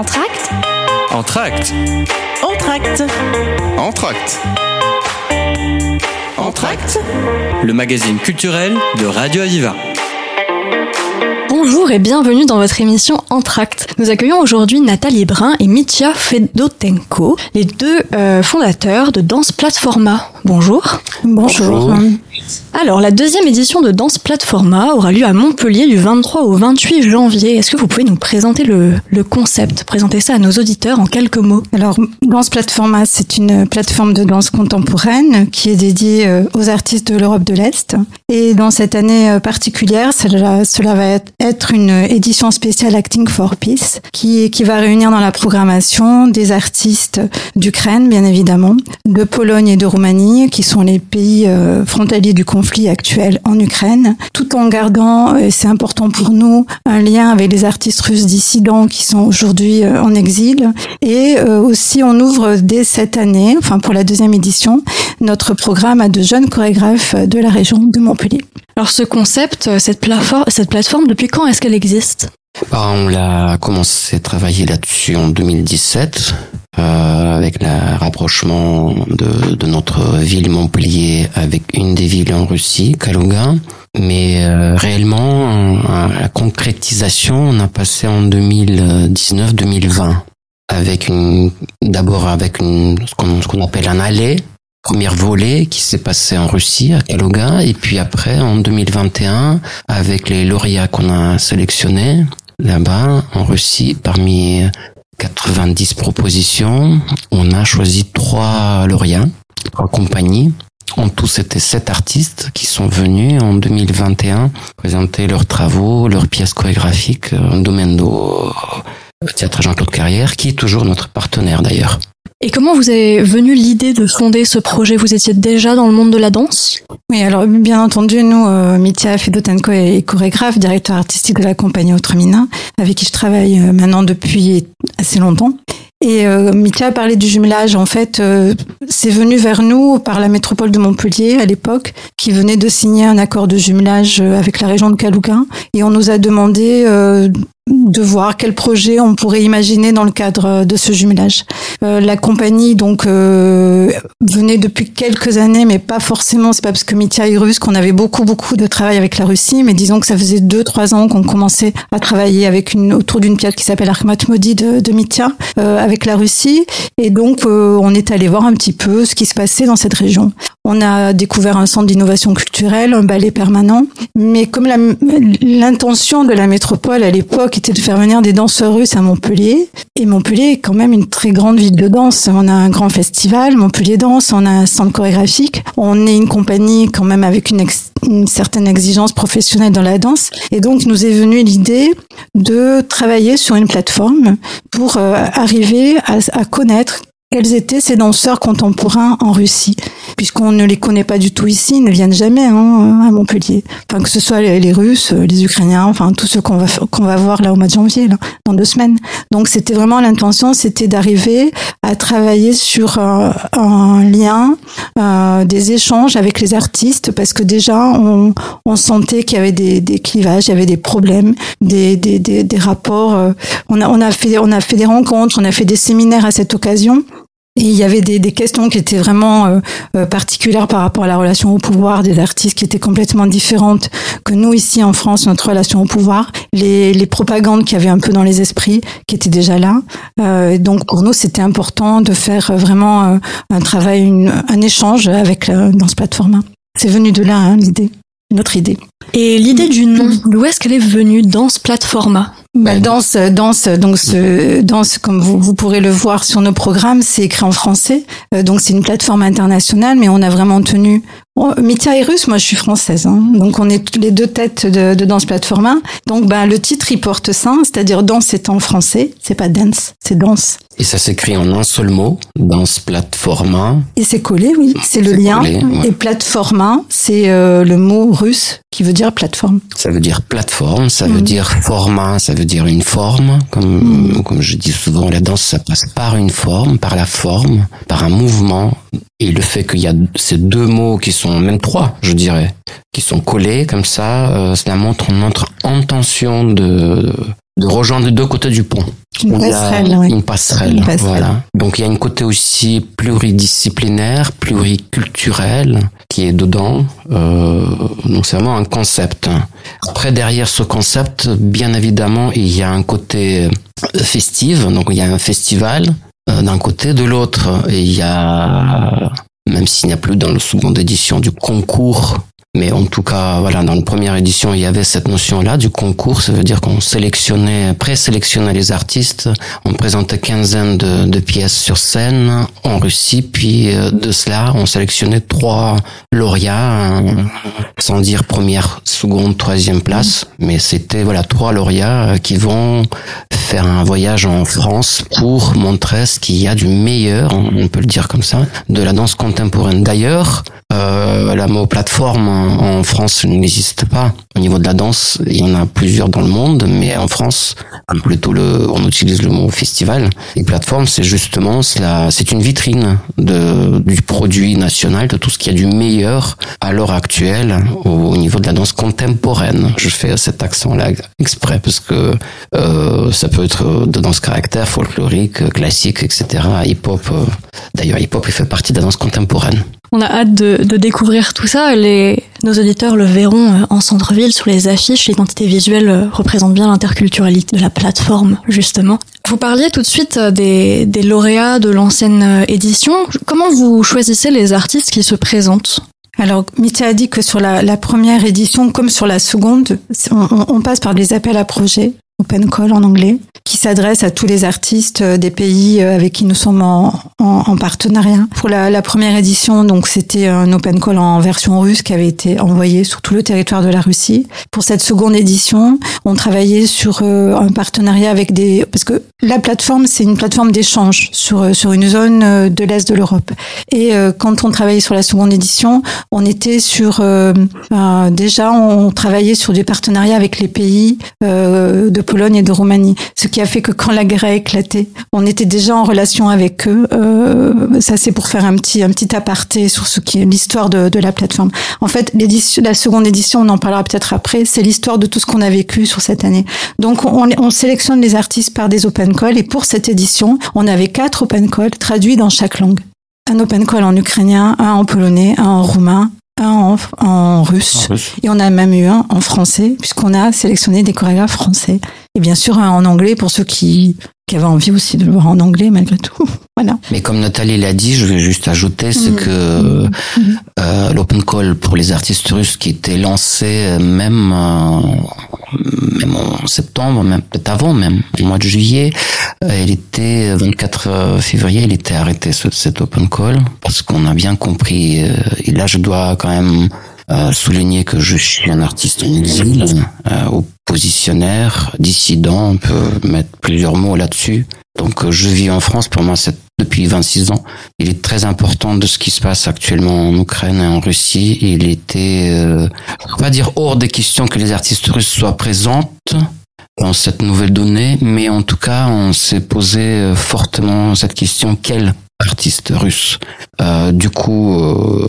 Entracte Entracte Entracte. Entracte Entracte Le magazine culturel de Radio Aviva. Bonjour et bienvenue dans votre émission Entracte. Nous accueillons aujourd'hui Nathalie Brun et Mitya Fedotenko, les deux euh, fondateurs de Danse Platforma. Bonjour. Bonjour. Alors, la deuxième édition de Danse Platforma aura lieu à Montpellier du 23 au 28 janvier. Est-ce que vous pouvez nous présenter le, concept, présenter ça à nos auditeurs en quelques mots? Alors, Danse Platforma, c'est une plateforme de danse contemporaine qui est dédiée euh, aux artistes de l'Europe de l'Est. Et dans cette année euh, particulière, cela, va être une édition spéciale Acting for Peace qui, va réunir dans la programmation des artistes d'Ukraine, bien évidemment, de Pologne et de Roumanie, qui sont les pays euh, du conflit actuel en Ukraine, tout en gardant, et c'est important pour nous, un lien avec les artistes russes dissidents qui sont aujourd'hui euh, en exil. Et euh, aussi, on ouvre dès cette année, enfin pour la deuxième édition, notre programme à de jeunes chorégraphes de la région de Montpellier. Alors, ce concept, cette, plateforme, cette plateforme, depuis quand est-ce qu'elle existe? Bah, on l'a commencé à travailler là-dessus en 2017 euh, avec le rapprochement de, notre ville Montpellier avec une des villes en Russie, Kaluga. Mais euh, réellement, la concrétisation, on a passé en 2019-2020 avec d'abord avec une, ce qu'on, ce qu'on appelle un aller, première volée qui s'est passé en Russie à Kaluga, et puis après en 2021 avec les lauréats qu'on a sélectionnés là-bas en Russie parmi 90 propositions, on a choisi trois lauréats, trois compagnies. En tout, c'était sept artistes qui sont venus en 2021 présenter leurs travaux, leurs pièces chorégraphiques en domaine de théâtre Jean-Claude Carrière, qui est toujours notre partenaire d'ailleurs. Et comment vous est venue l'idée de fonder ce projet? Vous étiez déjà dans le monde de la danse? Oui, alors bien entendu, nous, euh, Mitya Fedotenko est chorégraphe, directeur artistique de la compagnie Autremina, avec qui je travaille euh, maintenant depuis assez longtemps. Et euh, Mitya a parlé du jumelage. En fait, euh, c'est venu vers nous par la métropole de Montpellier à l'époque, qui venait de signer un accord de jumelage euh, avec la région de Kaluga. Et on nous a demandé euh, de voir quel projet on pourrait imaginer dans le cadre de ce jumelage. Euh, la compagnie donc euh, venait depuis quelques années, mais pas forcément. C'est pas parce que Mitya est russe qu'on avait beaucoup beaucoup de travail avec la Russie, mais disons que ça faisait deux trois ans qu'on commençait à travailler avec une autour d'une pièce qui s'appelle Arkhmat Modi de, de Mitya euh, avec la Russie, et donc euh, on est allé voir un petit peu ce qui se passait dans cette région. On a découvert un centre d'innovation culturelle, un ballet permanent, mais comme l'intention de la métropole à l'époque était de faire venir des danseurs russes à Montpellier, et Montpellier est quand même une très grande ville de danse. On a un grand festival, Montpellier Danse, on a un centre chorégraphique, on est une compagnie quand même avec une, ex- une certaine exigence professionnelle dans la danse, et donc nous est venue l'idée de travailler sur une plateforme pour euh, arriver à, à connaître quels étaient ces danseurs contemporains en Russie, puisqu'on ne les connaît pas du tout ici, ils ne viennent jamais hein, à Montpellier. Enfin, que ce soit les, Russes, les Ukrainiens, enfin tous ceux qu'on va qu'on va voir là au mois de janvier, là, dans deux semaines. Donc c'était vraiment l'intention, c'était d'arriver à travailler sur euh, un lien, euh, des échanges avec les artistes, parce que déjà on, on sentait qu'il y avait des, des clivages, il y avait des problèmes, des, des, des, des rapports. euh, on a on a fait on a fait des rencontres, on a fait des séminaires à cette occasion. Et il y avait des, des questions qui étaient vraiment euh, euh, particulières par rapport à la relation au pouvoir des artistes qui étaient complètement différentes que nous ici en France, notre relation au pouvoir, les, les propagandes qu'il y avait un peu dans les esprits qui étaient déjà là. Euh, donc pour nous, c'était important de faire vraiment euh, un travail, une- un échange avec euh, dans ce plateforme. C'est venu de là hein, l'idée, notre idée. Et l'idée du nom, d'où est-ce qu'elle est venue Danse Platforma Bah, Ouais. danse, danse, donc ce danse, comme vous, vous pourrez le voir sur nos programmes, c'est écrit en français. Euh, donc c'est une plateforme internationale, mais on a vraiment tenu. Oh, Mitya est russe, moi je suis française, hein. donc on est les deux têtes de, de danse plateforma. Donc bah le titre il porte ça, c'est-à-dire danse c'est en français, c'est pas dance, c'est danse. Et ça s'écrit en un seul mot, dans ce plateforma. Et c'est collé, oui, c'est le lien. collé, ouais. Et plateforma, c'est euh, le mot russe qui veut dire plateforme. Ça veut dire plateforme, ça veut Mhm. dire format, ça veut dire une forme. Comme, comme je dis souvent, la danse, ça passe par une forme, par la forme, par un mouvement. Et le fait qu'il y a ces deux mots qui sont, même trois, je dirais, qui sont collés comme ça, euh, cela montre notre intention de, de rejoindre les deux côtés du pont. Une passerelle, oui. Une passerelle, Une passerelle. voilà. Donc il y a une côté aussi pluridisciplinaire, pluriculturel qui est dedans. Euh, donc c'est vraiment un concept. Après derrière ce concept, bien évidemment, il y a un côté festif. Donc il y a un festival euh, d'un côté, de l'autre, et il y a même s'il n'y a plus dans la seconde édition du concours mais en tout cas, voilà, dans la première édition, il y avait cette notion-là du concours. Ça veut dire qu'on sélectionnait, présélectionnait les artistes. On présentait quinzaine de, de pièces sur scène en Russie. Puis euh, de cela, on sélectionnait trois lauréats, euh, sans dire première, seconde, troisième place. Mais c'était voilà trois lauréats euh, qui vont faire un voyage en France pour montrer ce qu'il y a du meilleur, on peut le dire comme ça, de la danse contemporaine. D'ailleurs, euh, la mot plateforme en France n'existe pas. Au niveau de la danse, il y en a plusieurs dans le monde, mais en France, plutôt le, on utilise le mot festival. Et plateforme, c'est justement, c'est une vitrine de, du produit national, de tout ce qu'il y a du meilleur à l'heure actuelle au, au, niveau de la danse contemporaine. Je fais cet accent-là exprès parce que euh, ça peut être de danse caractère, folklorique, classique, etc. Hip-hop. Euh, D'ailleurs, hip-hop, il fait partie de la danse contemporaine. On a hâte de, découvrir tout ça. Nos auditeurs le verront euh, en centre-ville, sur les affiches. L'identité visuelle euh, représente bien l'interculturalité de la plateforme, justement. Vous parliez tout de suite euh, des, lauréats de l'ancienne édition. Comment vous choisissez les artistes qui se présentent? Alors, Mitya a dit que sur la, la, première édition, comme sur la seconde, on, on passe par des appels à projets open call en anglais, qui s'adresse à tous les artistes des pays avec qui nous sommes en, en, en partenariat. Pour la, première édition, donc c'était un open call en version russe qui avait été envoyé sur tout le territoire de la Russie. Pour cette seconde édition, on travaillait sur euh, un partenariat avec des parce que la plateforme c'est une plateforme d'échange sur sur une zone euh, de l'est de l'Europe. Et euh, quand on travaillait sur la seconde édition, on était sur euh, déjà on travaillait sur des partenariats avec les pays de Pologne et de Roumanie. Ce qui a fait que quand la guerre a éclaté, on était déjà en relation avec eux. Euh, ça, c'est pour faire un petit, un petit aparté sur ce qui est l'histoire de, la plateforme. En fait, la seconde édition, on en parlera peut-être après, c'est l'histoire de tout ce qu'on a vécu sur cette année. Donc, on, on, sélectionne les artistes par des open calls et pour cette édition, on avait quatre open calls traduits dans chaque langue. Un open call en ukrainien, un en polonais, un en roumain, un en, russe, En russe. et on a même eu un en français, puisqu'on a sélectionné des chorégraphes français. Et bien sûr, un en anglais pour ceux qui, qui avaient envie aussi de le voir en anglais, malgré tout. voilà. Mais comme Nathalie l'a dit, je vais juste ajouter, c'est Mhm. que euh, l'open call pour les artistes russes qui était lancé même, euh, même en septembre, même peut-être avant même, au mois de juillet, euh, il était 24 février, il était arrêté ce, cet open call parce qu'on a bien compris. euh, et là, je dois quand même euh, souligner que je suis un artiste en exil, euh, oppositionnaire, dissident, on peut mettre plusieurs mots là-dessus. Donc euh, je vis en France, pour moi c'est depuis 26 ans. Il est très important de ce qui se passe actuellement en Ukraine et en Russie. Il était, euh, on va dire hors des questions que les artistes russes soient présentes dans cette nouvelle donnée, mais en tout cas on s'est posé fortement cette question quel artiste russe euh, du coup, euh,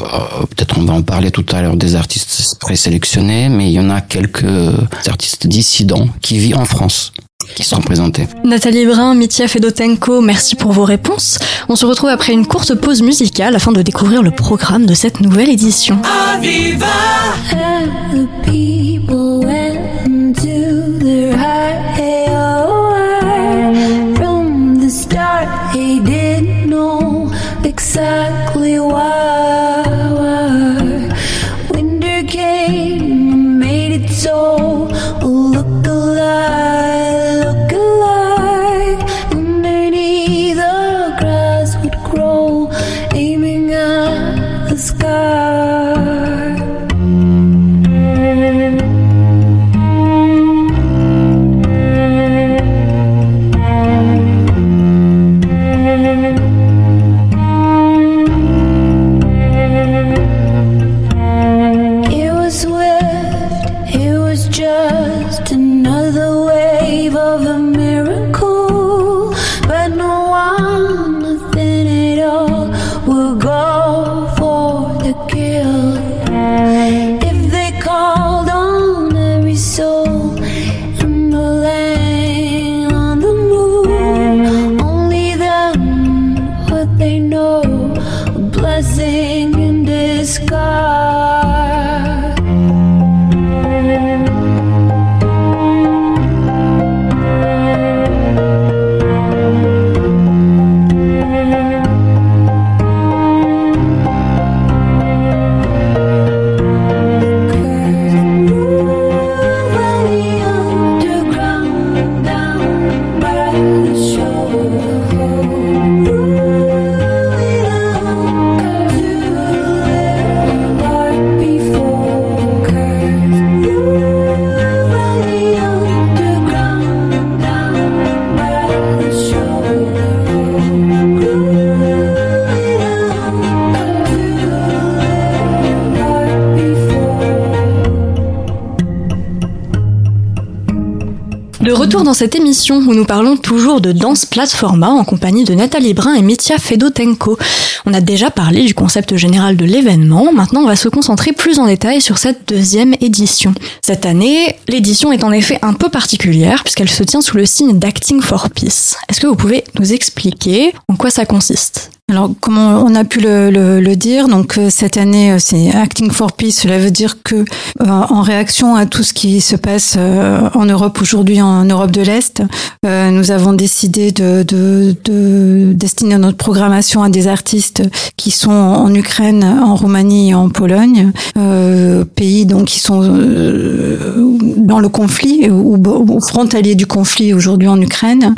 peut-être on va en parler tout à l'heure des artistes présélectionnés, mais il y en a quelques artistes dissidents qui vivent en France, qui sont présentés. Nathalie Brun, Mitya Fedotenko, merci pour vos réponses. On se retrouve après une courte pause musicale afin de découvrir le programme de cette nouvelle édition. Aviva! Retour dans cette émission où nous parlons toujours de danse platforma en compagnie de Nathalie Brun et Mitya Fedotenko. On a déjà parlé du concept général de l'événement, maintenant on va se concentrer plus en détail sur cette deuxième édition. Cette année, l'édition est en effet un peu particulière puisqu'elle se tient sous le signe d'Acting for Peace. Est-ce que vous pouvez nous expliquer en quoi ça consiste? Alors, comme on a pu le, le- le dire, donc euh, cette année, euh, c'est Acting for Peace. Cela veut dire que, euh, en réaction à tout ce qui se passe euh, en Europe aujourd'hui, en Europe de l'Est, euh, nous avons décidé de, de, de destiner notre programmation à des artistes qui sont en Ukraine, en Roumanie et en Pologne, euh, pays donc qui sont dans le conflit ou, ou frontaliers du conflit aujourd'hui en Ukraine,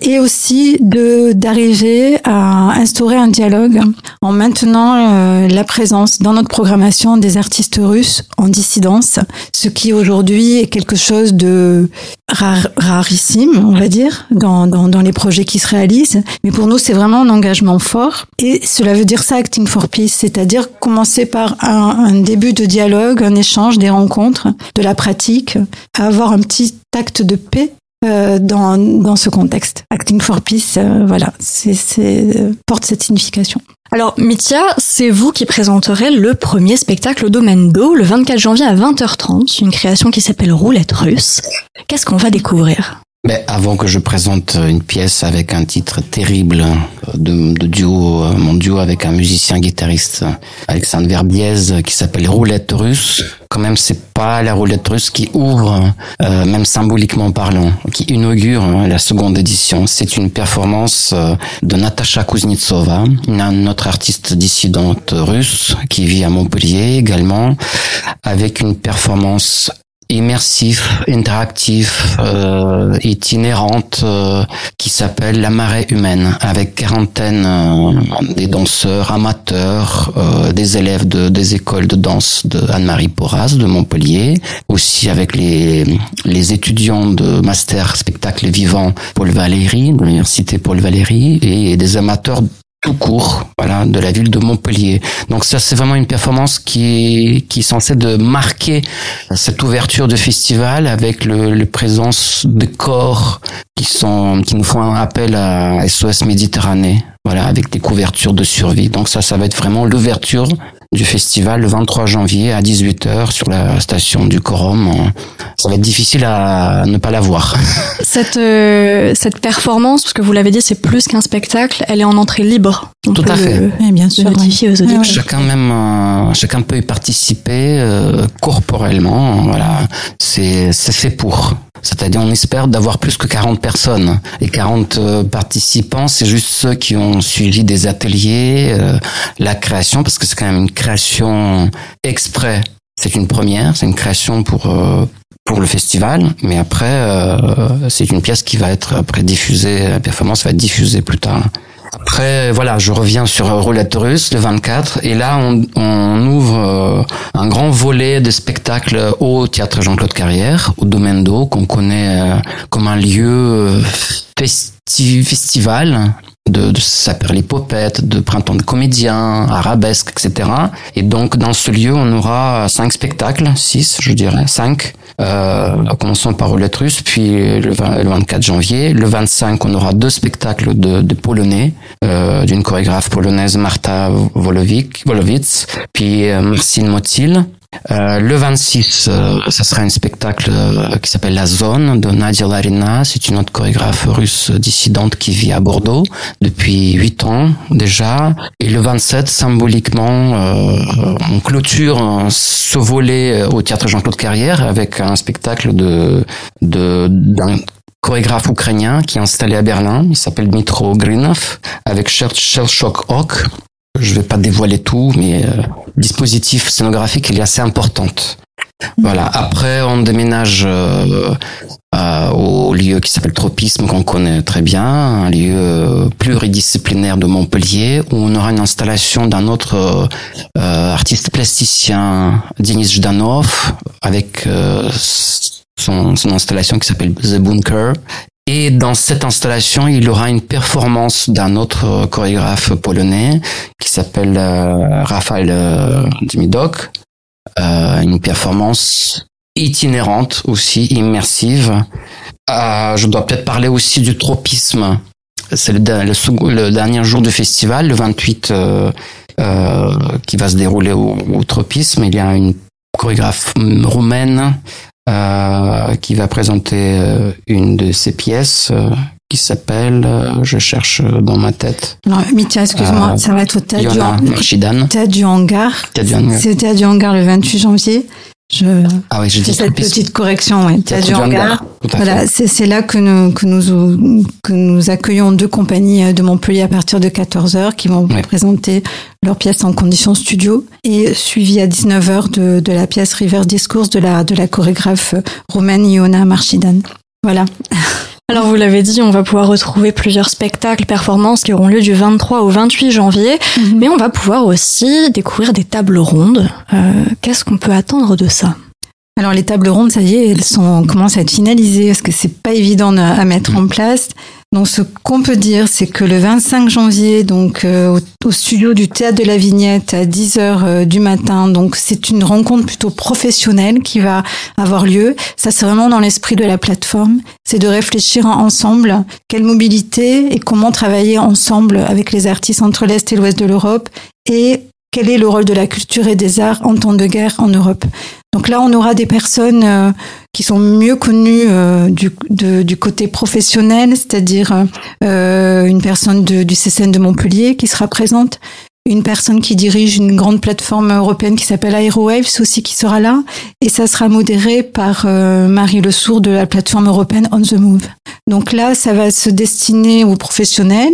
et aussi de d'arriver à instaurer un dialogue en maintenant euh, la présence dans notre programmation des artistes russes en dissidence, ce qui aujourd'hui est quelque chose de rar- rarissime, on va dire, dans, les projets qui se réalisent. Mais pour nous, c'est vraiment un engagement fort. Et cela veut dire ça, Acting for Peace, c'est-à-dire commencer par un, un début de dialogue, un échange, des rencontres, de la pratique, avoir un petit acte de paix euh, dans, dans ce contexte. Acting for Peace, euh, voilà, c'est, c'est, euh, porte cette signification. Alors, Mitya, c'est vous qui présenterez le premier spectacle au domaine d'eau le 24 janvier à 20h30, une création qui s'appelle Roulette russe. Qu'est-ce qu'on va découvrir? Mais avant que je présente une pièce avec un titre terrible de, de duo, euh, mon duo avec un musicien guitariste, Alexandre Verbiez, qui s'appelle Roulette russe. Quand même, c'est pas la roulette russe qui ouvre, euh, même symboliquement parlant, qui inaugure hein, la seconde édition. C'est une performance euh, de Natasha Kuznetsova, une autre artiste dissidente russe qui vit à Montpellier également, avec une performance immersif, interactif, euh, itinérante, euh, qui s'appelle La marée humaine, avec quarantaine euh, des danseurs amateurs, euh, des élèves de, des écoles de danse de Anne-Marie Porras de Montpellier, aussi avec les, les étudiants de master spectacle vivant Paul Valéry, de l'université Paul Valéry, et des amateurs tout court, voilà, de la ville de Montpellier. Donc ça, c'est vraiment une performance qui, qui est censée de marquer cette ouverture de festival avec le, le présence de corps qui sont, qui nous font un appel à SOS Méditerranée. Voilà, avec des couvertures de survie. Donc ça, ça va être vraiment l'ouverture du festival le 23 janvier à 18h sur la station du Corum. Ça va être difficile à ne pas la voir. Cette, euh, cette performance, parce que vous l'avez dit, c'est plus qu'un spectacle, elle est en entrée libre. On Tout à fait. le- Oui, bien sûr. notifier aux Ouais, auditeurs. Chacun même, euh, chacun peut y participer euh, corporellement. Voilà, c'est c'est fait pour. C'est-à-dire, on espère d'avoir plus que 40 personnes. Et 40 euh, participants, c'est juste ceux qui ont suivi des ateliers, euh, la création, parce que c'est quand même une création exprès. C'est une première, c'est une création pour euh, pour le festival, mais après, c'est une pièce qui va être après diffusée, la performance va être diffusée plus tard. Après, voilà, je reviens sur Roulette Russe le 24, et là, on, on ouvre euh, un grand volet de spectacles au théâtre Jean-Claude Carrière, au Domaine d'eau, qu'on connaît euh, comme un lieu euh, festi- festival de, de ça popettes, de printemps de comédiens, arabesque, etc. Et donc dans ce lieu, on aura cinq spectacles, six, je dirais, cinq. Euh, commençons par Roulette Russe, puis le, 20 le 24 janvier. Le 25, on aura deux spectacles de, de polonais, euh, d'une chorégraphe polonaise Marta Wolowick, Wolowitz, puis euh, Marcin Motil. Euh, le 26, euh, ça sera un spectacle euh, qui s'appelle La Zone de Nadia Larina. C'est une autre chorégraphe russe dissidente qui vit à Bordeaux depuis huit ans déjà. Et le 27, symboliquement, euh, on clôture euh, ce volet euh, au théâtre Jean-Claude Carrière avec un spectacle de de d'un chorégraphe ukrainien qui est installé à Berlin. Il s'appelle Dmitro Grinov avec Shell Shock Hawk. Je vais pas dévoiler tout, mais euh, dispositif scénographique, il est assez importante. Voilà. Après, on déménage euh, euh, au lieu qui s'appelle Tropisme, qu'on connaît très bien, un lieu euh, pluridisciplinaire de Montpellier, où on aura une installation d'un autre euh, euh, artiste plasticien, Denis Jdanov, avec euh, son, son installation qui s'appelle The Bunker. Et dans cette installation, il y aura une performance d'un autre euh, chorégraphe polonais qui s'appelle euh, Rafael euh. Euh, une performance itinérante aussi, immersive, Euh, je dois peut-être parler aussi du tropisme. C'est le, dernier jour du festival, le 28, euh, euh, qui va se dérouler au, au tropisme. Il y a une chorégraphe roumaine euh, qui va présenter euh, une de ses pièces euh, qui s'appelle, je cherche dans ma tête, Alors, Mitya, excuse-moi, ça va être au théâtre du, hangar. Théâtre du hangar. C'est au théâtre du hangar le 28 janvier. Je Ah fais cette petite correction, ouais. Théâtre du hangar. Voilà, c'est là que nous, que, nous, que nous accueillons deux compagnies euh, de Montpellier à partir de 14h qui vont Ouais. présenter leur pièce en conditions studio et suivi à 19h de, de la pièce River Discourse de la, de la chorégraphe euh, roumaine Iona Marchidan. Voilà. Alors vous l'avez dit, on va pouvoir retrouver plusieurs spectacles, performances qui auront lieu du 23 au 28 janvier, mais on va pouvoir aussi découvrir des tables rondes. Euh, Qu'est-ce qu'on peut attendre de ça? Alors les tables rondes, ça y est, elles sont commencent à être finalisées parce que c'est pas évident à à mettre en place. Donc ce qu'on peut dire, c'est que le 25 janvier, donc euh, au, studio du théâtre de la Vignette à 10 heures euh, du matin, donc c'est une rencontre plutôt professionnelle qui va avoir lieu. Ça c'est vraiment dans l'esprit de la plateforme, c'est de réfléchir ensemble quelle mobilité et comment travailler ensemble avec les artistes entre l'est et l'ouest de l'Europe et quel est le rôle de la culture et des arts en temps de guerre en Europe. Donc là, on aura des personnes euh, qui sont mieux connues euh, du, de- du côté professionnel, c'est-à-dire euh, une personne de- du CCN de Montpellier qui sera présente, une personne qui dirige une grande plateforme européenne qui s'appelle Aerowaves aussi qui sera là, et ça sera modéré par euh, Marie Le Sourd de la plateforme européenne On the Move. Donc là, ça va se destiner aux professionnels,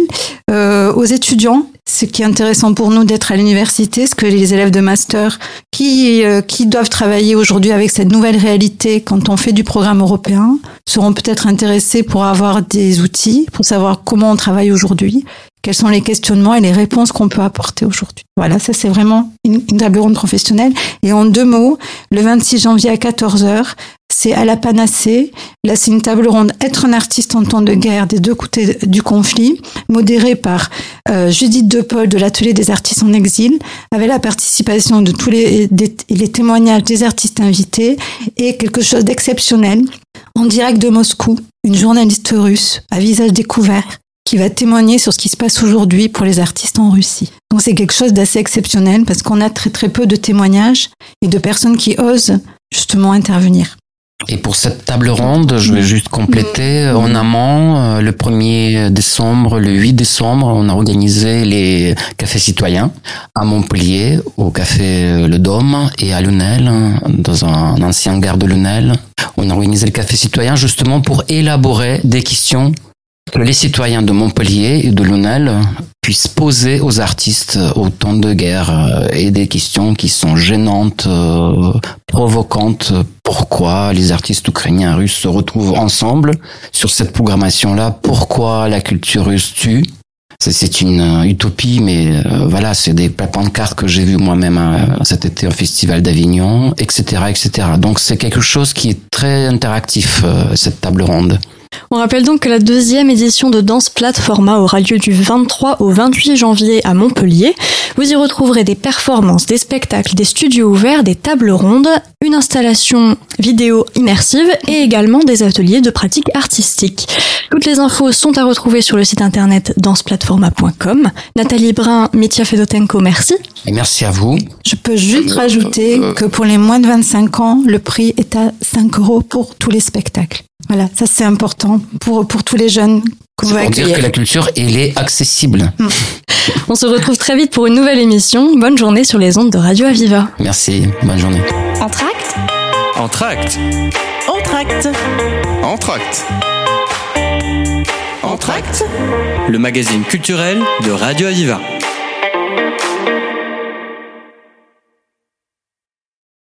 euh, aux étudiants. Ce qui est intéressant pour nous d'être à l'université, ce que les élèves de master qui, euh, qui doivent travailler aujourd'hui avec cette nouvelle réalité quand on fait du programme européen seront peut-être intéressés pour avoir des outils, pour savoir comment on travaille aujourd'hui, quels sont les questionnements et les réponses qu'on peut apporter aujourd'hui. Voilà, ça c'est vraiment une, une table ronde professionnelle. Et en deux mots, le 26 janvier à 14h, c'est à la panacée. Là, c'est une table ronde Être un artiste en temps de guerre des deux côtés du conflit, modérée par euh, Judith De Paul de l'Atelier des artistes en exil, avec la participation de tous les, les témoignages des artistes invités et quelque chose d'exceptionnel. En direct de Moscou, une journaliste russe à visage découvert qui va témoigner sur ce qui se passe aujourd'hui pour les artistes en Russie. Donc c'est quelque chose d'assez exceptionnel parce qu'on a très très peu de témoignages et de personnes qui osent justement intervenir. Et pour cette table ronde, je vais juste compléter en amont, euh, le 1er décembre, le 8 décembre, on a organisé les cafés citoyens à Montpellier, au café Le Dôme et à Lunel, dans un ancien gare de Lunel. On a organisé le café citoyen justement pour élaborer des questions que les citoyens de Montpellier et de Lunel puissent poser aux artistes au temps de guerre euh, et des questions qui sont gênantes, euh, provocantes. Pourquoi les artistes ukrainiens russes se retrouvent ensemble sur cette programmation-là? Pourquoi la culture russe tue? C'est- une euh, utopie, mais euh, voilà, c'est des pancartes que j'ai vues moi-même euh, cet été au Festival d'Avignon, etc., etc. Donc c'est quelque chose qui est très interactif, cette table ronde. On rappelle donc que la deuxième édition de Danse Plateforma aura lieu du 23 au 28 janvier à Montpellier. Vous y retrouverez des performances, des spectacles, des studios ouverts, des tables rondes, une installation vidéo immersive et également des ateliers de pratique artistique. Toutes les infos sont à retrouver sur le site internet danceplatforma.com. Nathalie Brun, Mitya Fedotenko, merci. Et merci à vous. Je peux juste rajouter que pour les moins de 25 ans, le prix est à 5 euros pour tous les spectacles. Voilà, ça c'est important pour, pour tous les jeunes qu'on C'est va pour dire accueillir. que la culture, elle est accessible. On se retrouve très vite pour une nouvelle émission. Bonne journée sur les ondes de Radio Aviva. Merci, bonne journée. Entracte, Entracte. entracte, Entracte. Entracte. Le magazine culturel de Radio Aviva.